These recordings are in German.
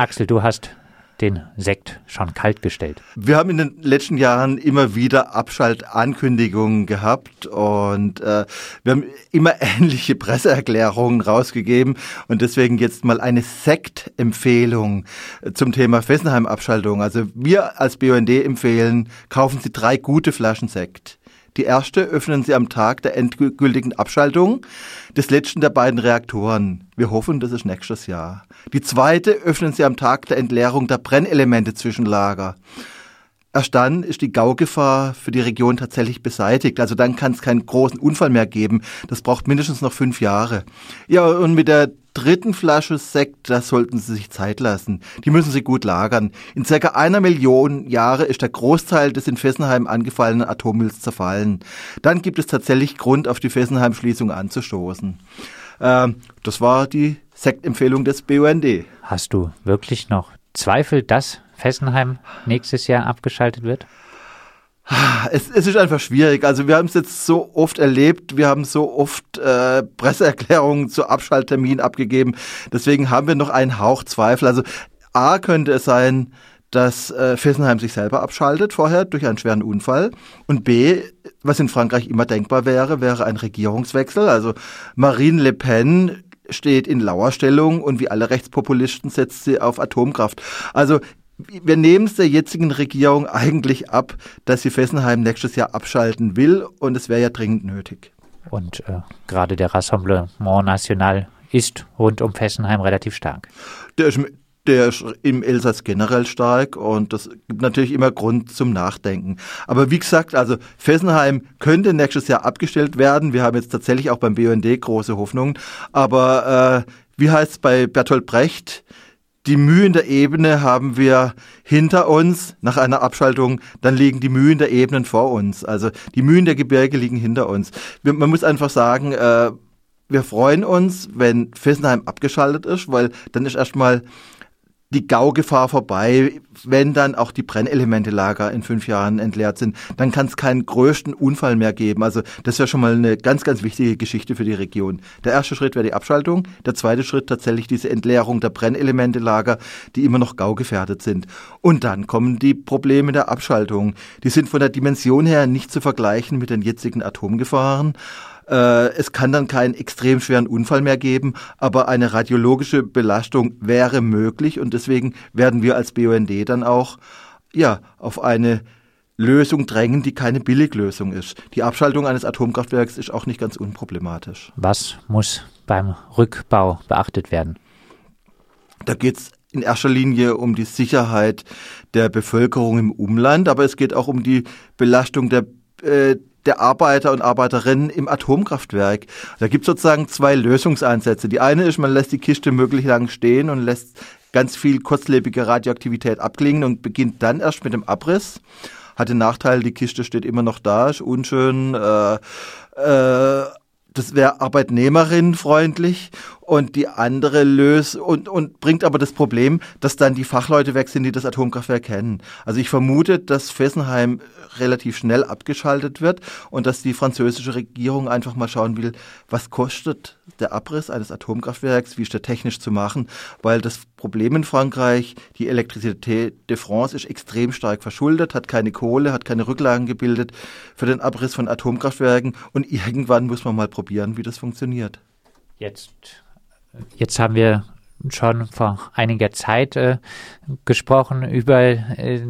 Axel, du hast den Sekt schon kalt gestellt? Wir haben in den letzten Jahren immer wieder Abschaltankündigungen gehabt und äh, wir haben immer ähnliche Presseerklärungen rausgegeben und deswegen jetzt mal eine Sektempfehlung zum Thema Fessenheim-Abschaltung. Also wir als BUND empfehlen, kaufen Sie drei gute Flaschen Sekt. Die erste öffnen sie am Tag der endgültigen Abschaltung des letzten der beiden Reaktoren. Wir hoffen, das ist nächstes Jahr. Die zweite öffnen sie am Tag der Entleerung der Brennelemente Zwischenlager. Erst dann ist die Gaugefahr für die Region tatsächlich beseitigt. Also dann kann es keinen großen Unfall mehr geben. Das braucht mindestens noch fünf Jahre. Ja, und mit der dritten Flasche Sekt, da sollten Sie sich Zeit lassen. Die müssen Sie gut lagern. In circa einer Million Jahre ist der Großteil des in Fessenheim angefallenen Atommülls zerfallen. Dann gibt es tatsächlich Grund, auf die Fessenheim-Schließung anzustoßen. Ähm, das war die Sektempfehlung des BUND. Hast du wirklich noch Zweifel, dass Fessenheim nächstes Jahr abgeschaltet wird? Es, es ist einfach schwierig. Also wir haben es jetzt so oft erlebt, wir haben so oft äh, Presseerklärungen zu Abschalttermin abgegeben. Deswegen haben wir noch einen Hauch Zweifel. Also A könnte es sein, dass äh, Fessenheim sich selber abschaltet vorher durch einen schweren Unfall. Und B, was in Frankreich immer denkbar wäre, wäre ein Regierungswechsel. Also Marine Le Pen steht in Lauerstellung und wie alle Rechtspopulisten setzt sie auf Atomkraft. Also wir nehmen es der jetzigen Regierung eigentlich ab, dass sie Fessenheim nächstes Jahr abschalten will und es wäre ja dringend nötig. Und äh, gerade der Rassemblement National ist rund um Fessenheim relativ stark. Der ist, der ist im Elsass generell stark und das gibt natürlich immer Grund zum Nachdenken. Aber wie gesagt, also Fessenheim könnte nächstes Jahr abgestellt werden. Wir haben jetzt tatsächlich auch beim BUND große Hoffnungen. Aber äh, wie heißt es bei Bertolt Brecht? Die Mühen der Ebene haben wir hinter uns nach einer Abschaltung, dann liegen die Mühen der Ebenen vor uns. Also die Mühen der Gebirge liegen hinter uns. Man muss einfach sagen, äh, wir freuen uns, wenn Fessenheim abgeschaltet ist, weil dann ist erstmal die Gaugefahr vorbei, wenn dann auch die Brennelemente-Lager in fünf Jahren entleert sind, dann kann es keinen größten Unfall mehr geben. Also das wäre schon mal eine ganz, ganz wichtige Geschichte für die Region. Der erste Schritt wäre die Abschaltung, der zweite Schritt tatsächlich diese Entleerung der Brennelemente-Lager, die immer noch gaugefährdet sind. Und dann kommen die Probleme der Abschaltung. Die sind von der Dimension her nicht zu vergleichen mit den jetzigen Atomgefahren. Äh, es kann dann keinen extrem schweren Unfall mehr geben, aber eine radiologische Belastung wäre möglich und deswegen werden wir als BUND dann auch ja, auf eine Lösung drängen, die keine Billiglösung ist. Die Abschaltung eines Atomkraftwerks ist auch nicht ganz unproblematisch. Was muss beim Rückbau beachtet werden? Da geht es in erster Linie um die Sicherheit der Bevölkerung im Umland, aber es geht auch um die Belastung der, äh, der Arbeiter und Arbeiterinnen im Atomkraftwerk. Da gibt es sozusagen zwei Lösungsansätze. Die eine ist, man lässt die Kiste möglichst lang stehen und lässt ganz viel kurzlebige Radioaktivität abklingen und beginnt dann erst mit dem Abriss. Hat den Nachteil, die Kiste steht immer noch da, ist unschön, äh, äh, das wäre arbeitnehmerinnenfreundlich und die andere löst und, und bringt aber das Problem, dass dann die Fachleute weg sind, die das Atomkraftwerk kennen. Also ich vermute, dass Fessenheim relativ schnell abgeschaltet wird und dass die französische Regierung einfach mal schauen will, was kostet der Abriss eines Atomkraftwerks, wie ist der technisch zu machen, weil das Problem in Frankreich, die Elektrizität de France ist extrem stark verschuldet, hat keine Kohle, hat keine Rücklagen gebildet für den Abriss von Atomkraftwerken und irgendwann muss man mal probieren, wie das funktioniert. Jetzt, jetzt haben wir schon vor einiger Zeit äh, gesprochen über äh,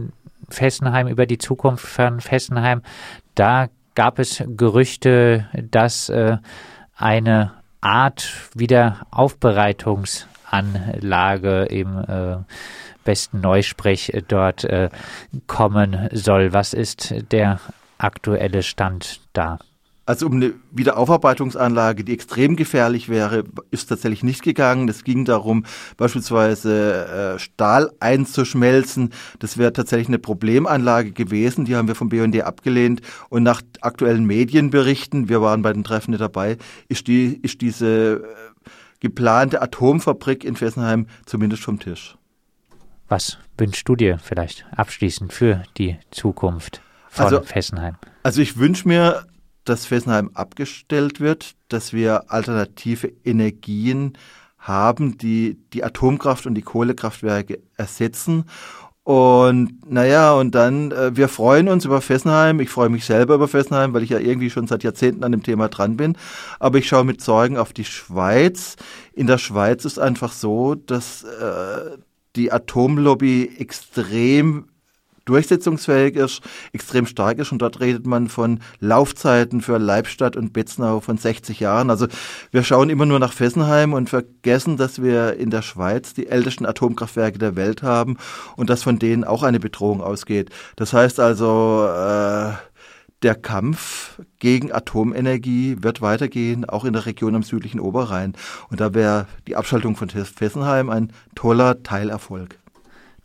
Fessenheim, über die Zukunft von Fessenheim. Da gab es Gerüchte, dass äh, eine Art Wiederaufbereitungsanlage im äh, besten Neusprech dort äh, kommen soll. Was ist der aktuelle Stand da? Also um eine Wiederaufarbeitungsanlage, die extrem gefährlich wäre, ist tatsächlich nicht gegangen. Es ging darum, beispielsweise äh, Stahl einzuschmelzen. Das wäre tatsächlich eine Problemanlage gewesen. Die haben wir vom BND abgelehnt. Und nach aktuellen Medienberichten, wir waren bei den Treffen dabei, ist, die, ist diese äh, geplante Atomfabrik in Fessenheim zumindest vom Tisch. Was wünschst du dir vielleicht abschließend für die Zukunft von also, Fessenheim? Also ich wünsche mir dass Fessenheim abgestellt wird, dass wir alternative Energien haben, die die Atomkraft und die Kohlekraftwerke ersetzen. Und naja, und dann, äh, wir freuen uns über Fessenheim. Ich freue mich selber über Fessenheim, weil ich ja irgendwie schon seit Jahrzehnten an dem Thema dran bin. Aber ich schaue mit Sorgen auf die Schweiz. In der Schweiz ist einfach so, dass äh, die Atomlobby extrem durchsetzungsfähig ist, extrem stark ist. Und dort redet man von Laufzeiten für Leibstadt und Betznau von 60 Jahren. Also wir schauen immer nur nach Fessenheim und vergessen, dass wir in der Schweiz die ältesten Atomkraftwerke der Welt haben und dass von denen auch eine Bedrohung ausgeht. Das heißt also, äh, der Kampf gegen Atomenergie wird weitergehen, auch in der Region am südlichen Oberrhein. Und da wäre die Abschaltung von Fessenheim ein toller Teilerfolg.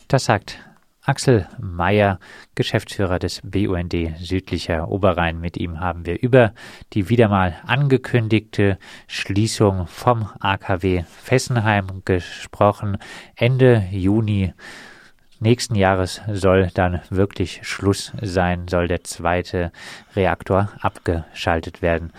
Das sagt Axel Mayer, Geschäftsführer des BUND Südlicher Oberrhein. Mit ihm haben wir über die wieder mal angekündigte Schließung vom AKW Fessenheim gesprochen. Ende Juni nächsten Jahres soll dann wirklich Schluss sein, soll der zweite Reaktor abgeschaltet werden.